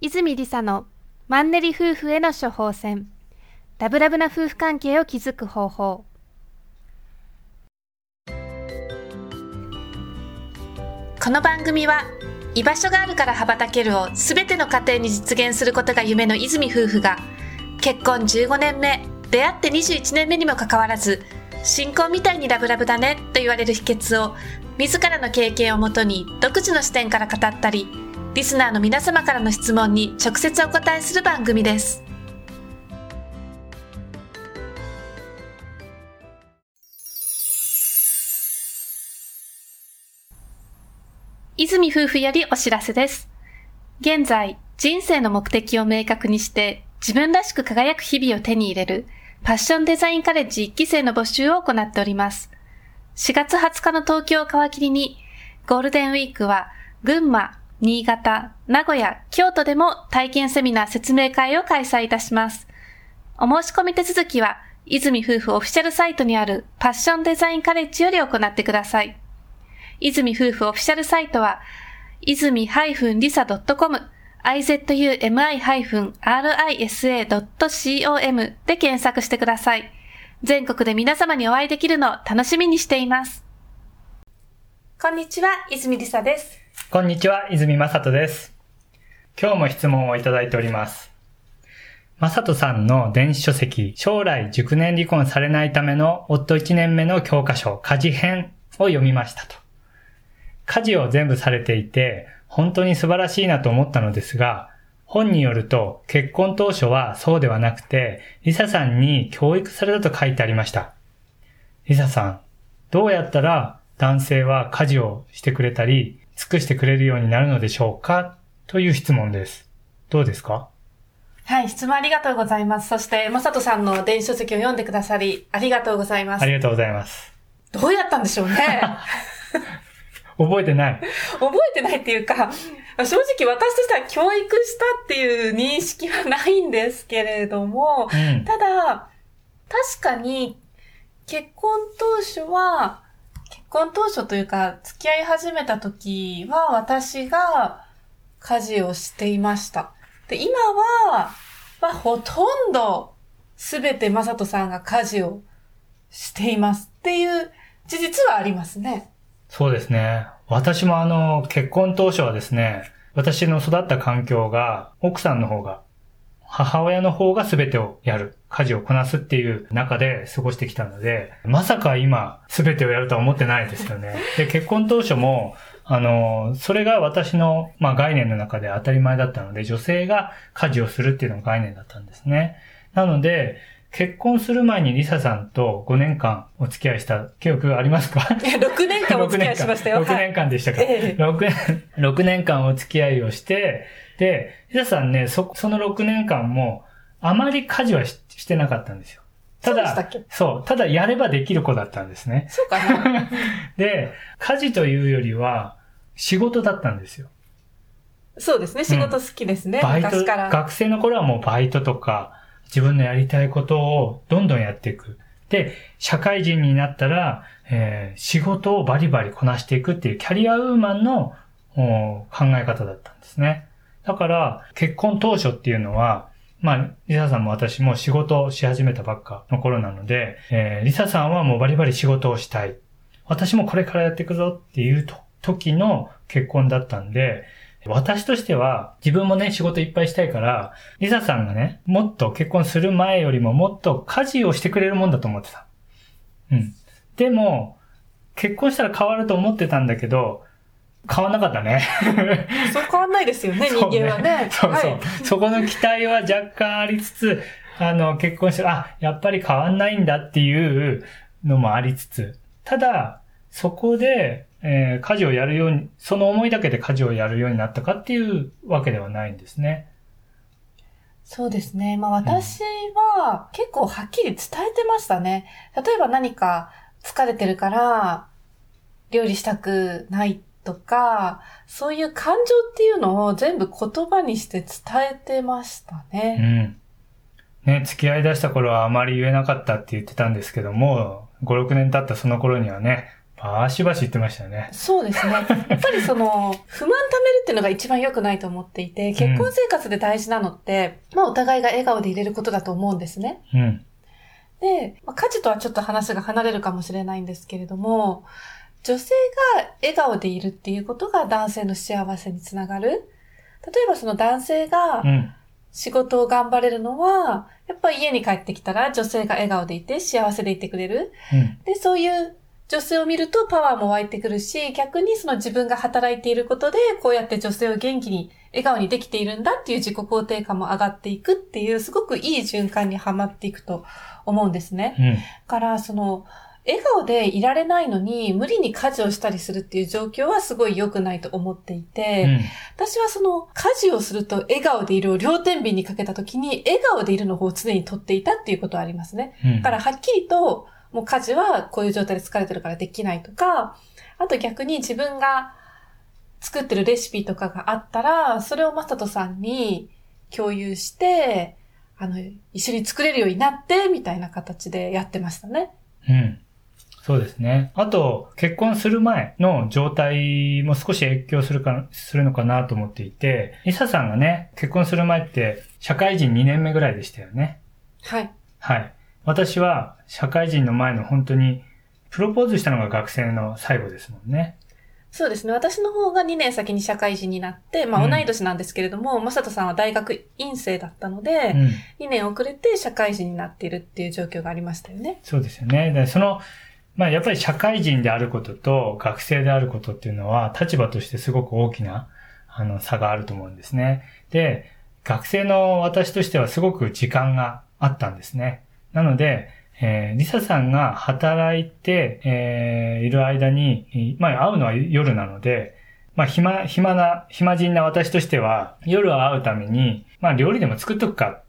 泉理沙のマンネリ夫婦への処方箋。ラブラブな夫婦関係を築く方法。この番組は居場所があるから羽ばたけるをすべての家庭に実現することが夢の泉夫婦が結婚15年目出会って21年目にもかかわらず新婚みたいにラブラブだねと言われる秘訣を自らの経験をもとに独自の視点から語ったりリスナーの皆様からの質問に直接お答えする番組です泉夫婦よりお知らせです現在人生の目的を明確にして自分らしく輝く日々を手に入れるファッションデザインカレッジ1期生の募集を行っております。4月20日の東京を皮切りに、ゴールデンウィークは群馬、新潟、名古屋、京都でも体験セミナー説明会を開催いたします。お申し込み手続きは、泉夫婦オフィシャルサイトにあるファッションデザインカレッジより行ってください。泉夫婦オフィシャルサイトは、泉 -lisa.com izumi-risa.com で検索してください。全国で皆様にお会いできるのを楽しみにしています。こんにちは、泉りさです。こんにちは、泉正人です。今日も質問をいただいております。正人さんの電子書籍、将来熟年離婚されないための夫1年目の教科書、家事編を読みましたと。家事を全部されていて、本当に素晴らしいなと思ったのですが、本によると結婚当初はそうではなくて、リサさんに教育されたと書いてありました。リサさん、どうやったら男性は家事をしてくれたり、尽くしてくれるようになるのでしょうか？という質問です。どうですか？はい、質問ありがとうございます。そして、まさとさんの電子書籍を読んでくださり、ありがとうございます。ありがとうございます。どうやったんでしょうね？覚えてない。覚えてないっていうか、正直私としては教育したっていう認識はないんですけれども、うん、ただ、確かに結婚当初は、結婚当初というか、付き合い始めた時は私が家事をしていました。で、今は、まあ、ほとんどすべてまさとさんが家事をしていますっていう事実はありますね。そうですね。私もあの、結婚当初はですね、私の育った環境が、奥さんの方が、母親の方が全てをやる、家事をこなすっていう中で過ごしてきたので、まさか今、全てをやるとは思ってないですよね。で、結婚当初も、あの、それが私の、まあ、概念の中で当たり前だったので、女性が家事をするっていうのが概念だったんですね。なので、結婚する前にリサさんと5年間お付き合いした記憶ありますか？いや、6年間お付き合いしましたよ。6年間でしたか、はい、6, 年、6年間お付き合いをして、で、リサさんね、そ、その6年間も、あまり家事はししてなかったんですよ。ただ、そうただやればできる子だったんですね。そうかな。で、家事というよりは、仕事だったんですよ。そうですね、仕事好きですね、うん、バイト、学生の頃はもうバイトとか、自分のやりたいことをどんどんやっていく。で、社会人になったら、えー、仕事をバリバリこなしていくっていうキャリアウーマンの考え方だったんですね。だから、結婚当初っていうのは、まあ、リサさんも私も仕事をし始めたばっかの頃なので、えー、リサさんはもうバリバリ仕事をしたい。私もこれからやっていくぞっていう時の結婚だったんで、私としては、自分もね、仕事いっぱいしたいから、リサさんがね、もっと結婚する前よりももっと家事をしてくれるもんだと思ってた。うん。でも、結婚したら変わると思ってたんだけど、変わんなかったね。そう変わんないですよ ね、人間はね。そうそう、はい、そこの期待は若干ありつつ、あの、結婚して、あ、やっぱり変わんないんだっていうのもありつつ、ただ、そこで、えー、家事をやるように、その思いだけで家事をやるようになったかっていうわけではないんですね。そうですね。まあ私は結構はっきり伝えてましたね。例えば何か疲れてるから料理したくないとか、そういう感情っていうのを全部言葉にして伝えてましたね。うん。ね、付き合い出した頃はあまり言えなかったって言ってたんですけども、5、6年経ったその頃にはね、バシバシ言ってましたね。そうですね。やっぱりその、不満溜めるっていうのが一番良くないと思っていて、結婚生活で大事なのって、まあお互いが笑顔でいれることだと思うんですね。うん。で、まあ、家事とはちょっと話が離れるかもしれないんですけれども、女性が笑顔でいるっていうことが男性の幸せにつながる。例えばその男性がうん。仕事を頑張れるのは、やっぱり家に帰ってきたら女性が笑顔でいて幸せでいてくれる。うん。で、そういう女性を見るとパワーも湧いてくるし、逆にその自分が働いていることで、こうやって女性を元気に、笑顔にできているんだっていう自己肯定感も上がっていくっていう、すごくいい循環にはまっていくと思うんですね。うん。だから、その、笑顔でいられないのに、無理に家事をしたりするっていう状況はすごい良くないと思っていて、うん。私はその、家事をすると笑顔でいるを両天秤にかけた時に、笑顔でいるの方を常に取っていたっていうことはありますね。うん。だから、はっきりと、もう家事はこういう状態で疲れてるからできないとか、あと逆に自分が作ってるレシピとかがあったら、それをまさとさんに共有して、あの、一緒に作れるようになって、みたいな形でやってましたね。うん。そうですね。あと、結婚する前の状態も少し影響するか、するのかなと思っていて、リサさんがね、結婚する前って社会人2年目ぐらいでしたよね。はい。はい。私は社会人の前の本当に、プロポーズしたのが学生の最後ですもんね。そうですね。私の方が2年先に社会人になって、まあうん同い年なんですけれども、まさとさんは大学院生だったので、うん。2年遅れて社会人になっているっていう状況がありましたよね。そうですよね。でその、まあやっぱり社会人であることと学生であることっていうのは立場としてすごく大きなあの差があると思うんですね。で、学生の私としてはすごく時間があったんですね。なので、えーリサさんが働いて、えーいる間に、まあ会うのは夜なので、まあ暇、暇な、暇人な私としては夜は会うために、まあ料理でも作っとくかっ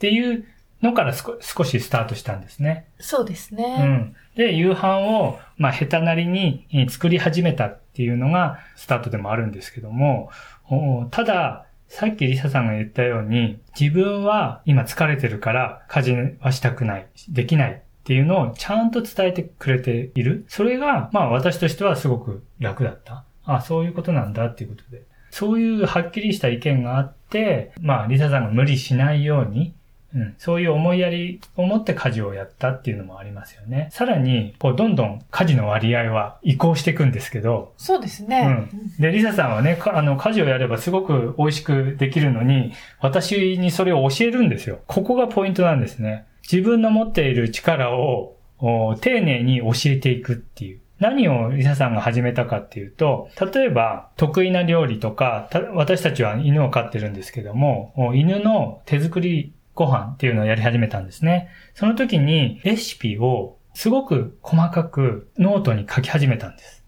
ていうのから少少しスタートしたんですね。そうですうね。ん。で、夕飯を、まあ、下手なりにえー作り始めたっていうのがスタートでもあるんですけども、おただ、さっきリサさんが言ったように、自分は今疲れてるから家事はしたくない、できないっていうのをちゃんと伝えてくれている。それが、まあ私としてはすごく楽だった。あ、そういうことなんだっていうことで。そういうはっきりした意見があって、まあリサさんが無理しないように、うん、そういう思いやりを持って家事をやったっていうのもありますよね。さらに、こう、どんどん家事の割合は移行していくんですけど、そうですね。で、リサさんはね、かあの、家事をやればすごく美味しくできるのに、私にそれを教えるんですよ。ここがポイントなんですね。自分の持っている力をお丁寧に教えていくっていう。何をリサさんが始めたかっていうと、例えば得意な料理とか、た私たちは犬を飼ってるんですけども、お犬の手作りご飯っていうのをやり始めたんですね。その時にレシピをすごく細かくノートに書き始めたんです。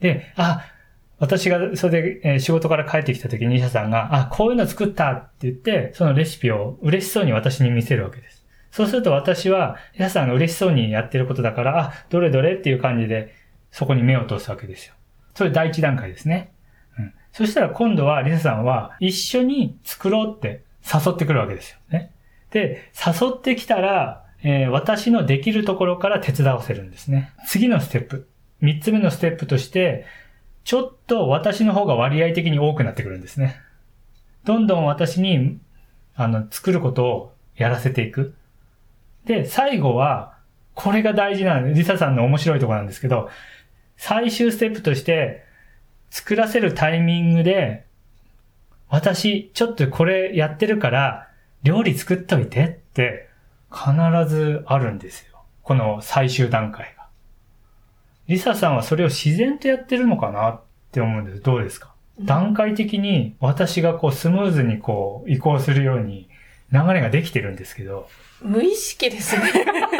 で、あ、私がそれで、仕事から帰ってきた時にリサさんが、あ、こういうの作ったって言って、そのレシピを嬉しそうに私に見せるわけです。そうすると私は、リサさんが嬉しそうにやってることだから、あ、どれどれっていう感じで、そこに目を通すわけですよ。それ第一段階ですね。うん。そしたら今度はリサさんは一緒に作ろうって誘ってくるわけですよね。で、誘ってきたら、えー私のできるところから手伝わせるんですね。次のステップ。三つ目のステップとして、ちょっと私の方が割合的に多くなってくるんですね。どんどん私に、あの、作ることをやらせていく。で、最後は、これが大事なの。リサさんの面白いところなんですけど、最終ステップとして、作らせるタイミングで、私、ちょっとこれやってるから、料理作っといてって、必ずあるんですよ。この最終段階が。リサさんはそれを自然とやってるのかなって思うんです。どうですか？段階的に私がこうスムーズにこう移行するように流れができてるんですけど、無意識ですね。あんまり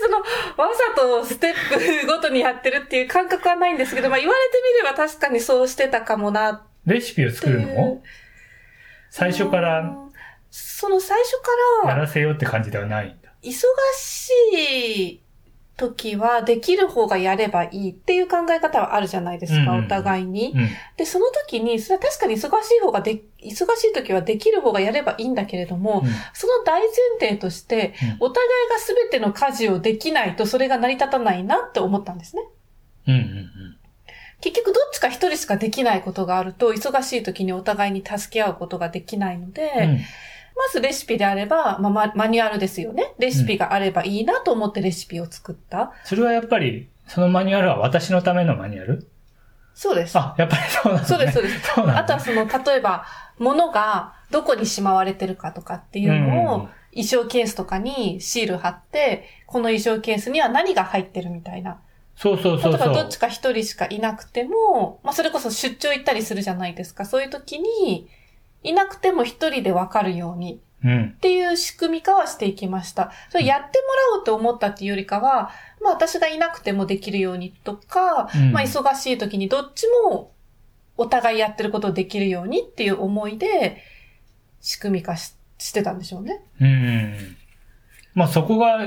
その、わざとステップごとにやってるっていう感覚はないんですけど、まあ言われてみれば確かにそうしてたかもなっレシピを作る。の？最初からうんその最初から、やらせようって感じではないんだ。忙しい時はできる方がやればいいっていう考え方はあるじゃないですか、うんお互いに。うん。で、その時に、それは確かに忙しい方がで、忙しい時はできる方がやればいいんだけれども、うんその大前提として、うんお互いが全ての家事をできないとそれが成り立たないなって思ったんですね。うんうんうん。結局どっちか一人しかできないことがあると、忙しい時にお互いに助け合うことができないので、うんまずレシピであれば、まあ、ママニュアルですよね。レシピがあればいいなと思ってレシピを作った。それはやっぱり、そのマニュアルは私のためのマニュアル？そうです。あ、やっぱりそうなんですね。そうです、そうです。そうなんだあとはその、例えば、物がどこにしまわれてるかとかっていうのうんうんうんを、衣装ケースとかにシール貼って、この衣装ケースには何が入ってるみたいな。そうそうそうそう。例えばどっちか一人しかいなくても、まあそれこそ出張行ったりするじゃないですか。そういう時に、いなくても一人でわかるようにうん。っていう仕組み化はしていきました。それやってもらおうと思ったっていうよりかは、まあ私がいなくてもできるようにとか、うんまあ忙しい時にどっちもお互いやってることをできるようにっていう思いで仕組み化ししてたんでしょうね。うん。まあそこが、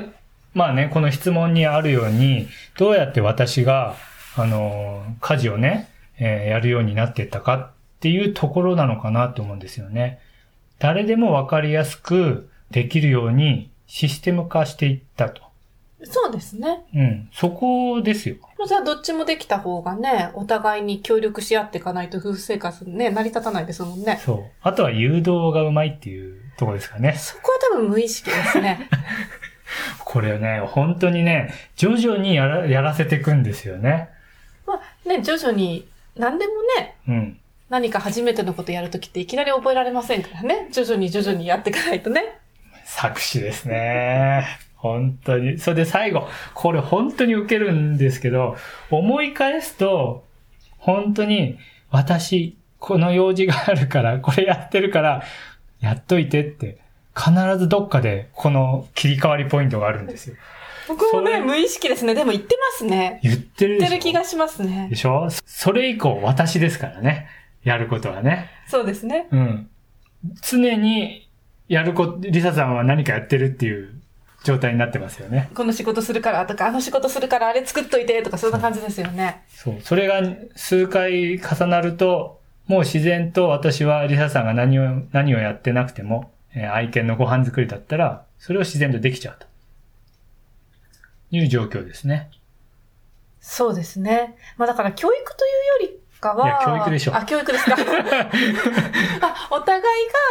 まあね、この質問にあるように、どうやって私が、あの、家事をね、えーやるようになっていったかっていうところなのかなと思うんですよね。誰でもわかりやすくできるようにシステム化していったと。そうですね。うん。そこですよ。もうじゃあどっちもできた方がね、お互いに協力し合っていかないと夫婦生活ね、成り立たないですもんね。そう。あとは誘導がうまいっていうところですかね。そこは多分無意識ですね。これね、本当にね、徐々にやらやらせていくんですよね。まあね、徐々に何でもね、うん。何か初めてのことやるときっていきなり覚えられませんからね。徐々に徐々にやっていかないとね。作詞ですね。本当に。それで最後、これ本当に受けるんですけど、思い返すと、本当に、私、この用事があるから、これやってるから、やっといてって、必ずどっかで、この切り替わりポイントがあるんですよ。僕もね、無意識ですね。でも言ってますね。言ってる言ってる気がしますねで。しょ？それ以降、私ですからね。やることはね。そうですね。うん。常に、やること、リサさんは何かやってるっていう状態になってますよね。この仕事するからとか、あの仕事するからあれ作っといてとか、そんな感じですよね。そう。それが数回重なると、もう自然と私はリサさんが何を、何をやってなくても、えー愛犬のご飯作りだったら、それを自然とできちゃうと。いう状況ですね。そうですね。まあだから教育というよりかは、いや教育でしょあ、教育ですか。あ、お互い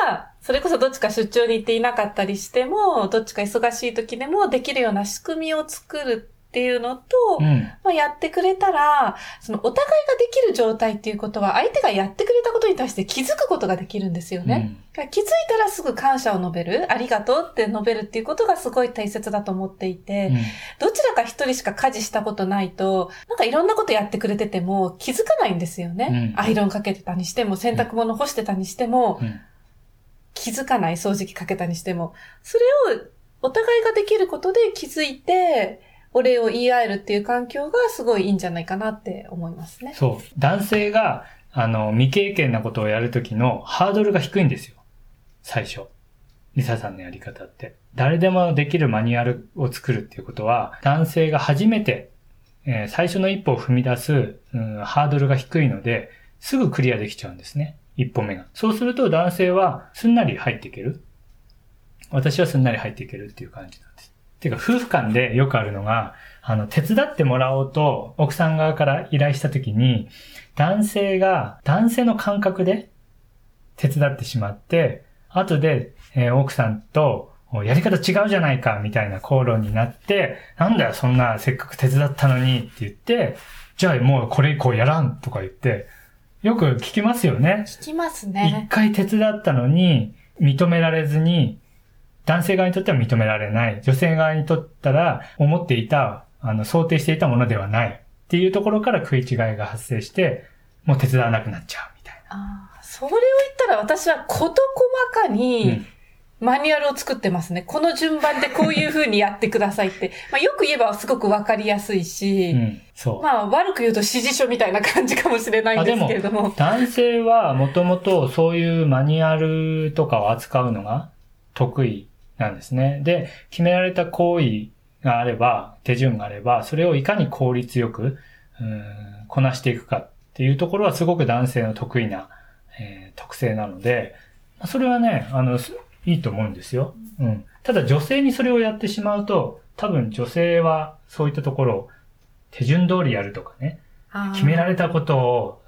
が、それこそどっちか出張に行っていなかったりしても、どっちか忙しい時でもできるような仕組みを作るっていうのと、うん。まあ、やってくれたら、そのお互いができる状態っていうことは、相手がやってくれたことに対して気づくことができるんですよね。だから気づいたらすぐ感謝を述べる、ありがとうって述べるっていうことがすごい大切だと思っていて、うん。どちらか一人しか家事したことないと、なんかいろんなことやってくれてても気づかないんですよね。うんアイロンかけてたにしても、洗濯物干してたにしても、うん。気づかない掃除機かけたにしても、それをお互いができることで気づいて、お礼を言い合えるっていう環境がすごいいいんじゃないかなって思いますね。そう。男性が、あの、未経験なことをやるときのハードルが低いんですよ。最初。リサさんのやり方って。誰でもできるマニュアルを作るっていうことは、男性が初めて、えー最初の一歩を踏み出す、うん、ハードルが低いので、すぐクリアできちゃうんですね。一歩目が。そうすると男性はすんなり入っていける。私はすんなり入っていけるっていう感じなんです。ていうか、夫婦間でよくあるのが、あの、手伝ってもらおうと、奥さん側から依頼したときに、男性が、男性の感覚で手伝ってしまって、後で、えー奥さんと、やり方違うじゃないか、みたいな口論になって、なんだよ、そんな、せっかく手伝ったのに、って言って、じゃあもうこれ以降やらん、とか言って、よく聞きますよね。聞きます一ね。回手伝ったのに、認められずに、男性側にとっては認められない。女性側にとったら、思っていた、あの、想定していたものではない。っていうところから食い違いが発生して、もう手伝わなくなっちゃう、みたいあーそれを言ったら私は事細かな。にマニュアルを作ってますね。この順番でこういう風にやってくださいって。まあよく言えばすごくわかりやすいし、うん。うん。そう。まあ悪く言うと指示書みたいな感じかもしれないんですけれども。男性はもともとそういうマニュアルとかを扱うのが得意なんですね。で、決められた行為があれば、手順があれば、それをいかに効率よく、うんこなしていくかっていうところはすごく男性の得意な、えー特性なので、それはね、あの、すいいと思うんですよ。うん。ただ女性にそれをやってしまうと、多分女性はそういったところを手順通りやるとかね、決められたことを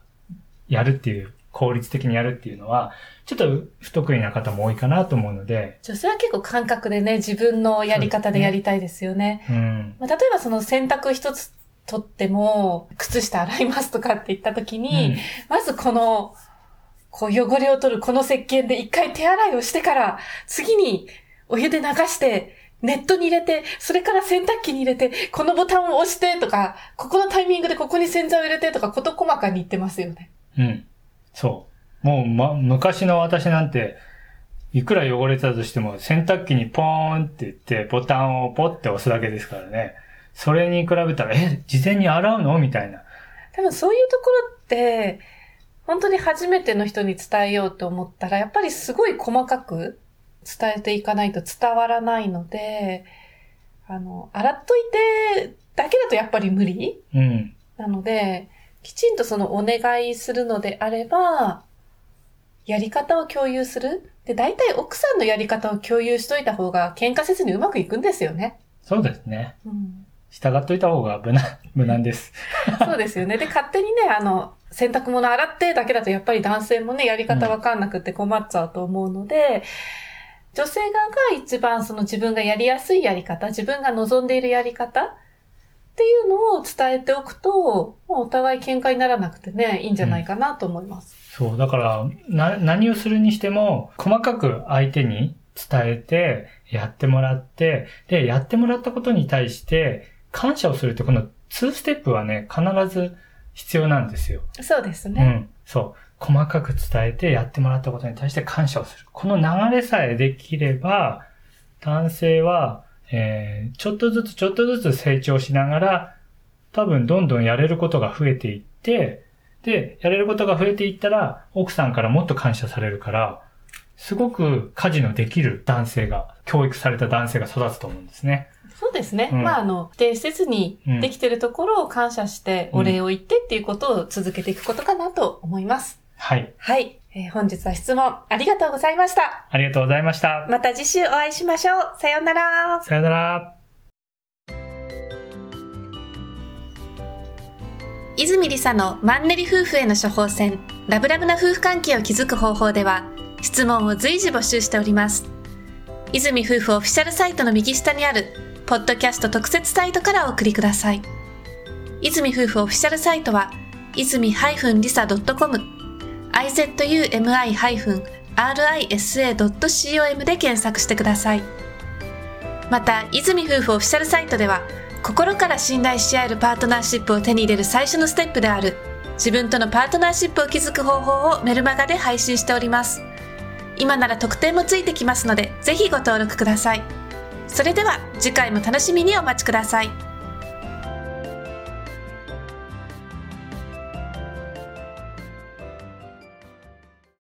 やるっていう、効率的にやるっていうのは、ちょっと不得意な方も多いかなと思うので。女性は結構感覚でね、自分のやり方でやりたいですよね。うねうん、まあ、例えばその洗濯一つとっても、靴下洗いますとかって言った時に、うん、まずこの、こう汚れを取るこの石鹸で一回手洗いをしてから、次にお湯で流して、ネットに入れて、それから洗濯機に入れて、このボタンを押してとか、ここのタイミングでここに洗剤を入れてとか、こと細かに言ってますよね。うん。そう。もう、ま、昔の私なんて、いくら汚れたとしても、洗濯機にポーンって言って、ボタンをポッて押すだけですからね。それに比べたら、え、事前に洗うの？みたいな。多分そういうところって、本当に初めての人に伝えようと思ったら、やっぱりすごい細かく伝えていかないと伝わらないので、あの、洗っといてだけだとやっぱり無理、うん、なので、きちんとそのお願いするのであれば、やり方を共有する。で、大体奥さんのやり方を共有しといた方が喧嘩せずにうまくいくんですよね。そうですね。うん従っといた方が無難、無難です。そうですよね。で、勝手にね、あの、洗濯物洗ってだけだとやっぱり男性もね、やり方わかんなくて困っちゃうと思うので、うん、女性側が一番その自分がやりやすいやり方、自分が望んでいるやり方っていうのを伝えておくと、お互い喧嘩にならなくてね、いいんじゃないかなと思います。うん、そう、だから、な、何をするにしても、細かく相手に伝えて、やってもらって、で、やってもらったことに対して、感謝をするってこの2ステップはね、必ず必要なんですよ。そうですね。うん。そう。細かく伝えてやってもらったことに対して感謝をする。この流れさえできれば、男性は、えー、ちょっとずつちょっとずつ成長しながら、多分どんどんやれることが増えていって、で、やれることが増えていったら、奥さんからもっと感謝されるから、すごく家事のできる男性が、教育された男性が育つと思うんですね。そうですね。うん、まあ、あの、否定せずにできてるところを感謝してお礼を言ってっていうことを続けていくことかなと思います。はい。はい。えー、本日は質問ありがとうございました。ありがとうございました。また次週お会いしましょう。さようなら。さようなら。泉理沙のマンネリ夫婦への処方箋、ラブラブな夫婦関係を築く方法では、質問を随時募集しております。泉夫婦オフィシャルサイトの右下にあるポッドキャスト特設サイトからお送りください。泉夫婦オフィシャルサイトは、泉 -lisa.com、izumi-risa.com で検索してください。また、泉夫婦オフィシャルサイトでは、心から信頼し合えるパートナーシップを手に入れる最初のステップである、自分とのパートナーシップを築く方法をメルマガで配信しております。今なら特典もついてきますので、ぜひご登録ください。それでは次回も楽しみにお待ちください。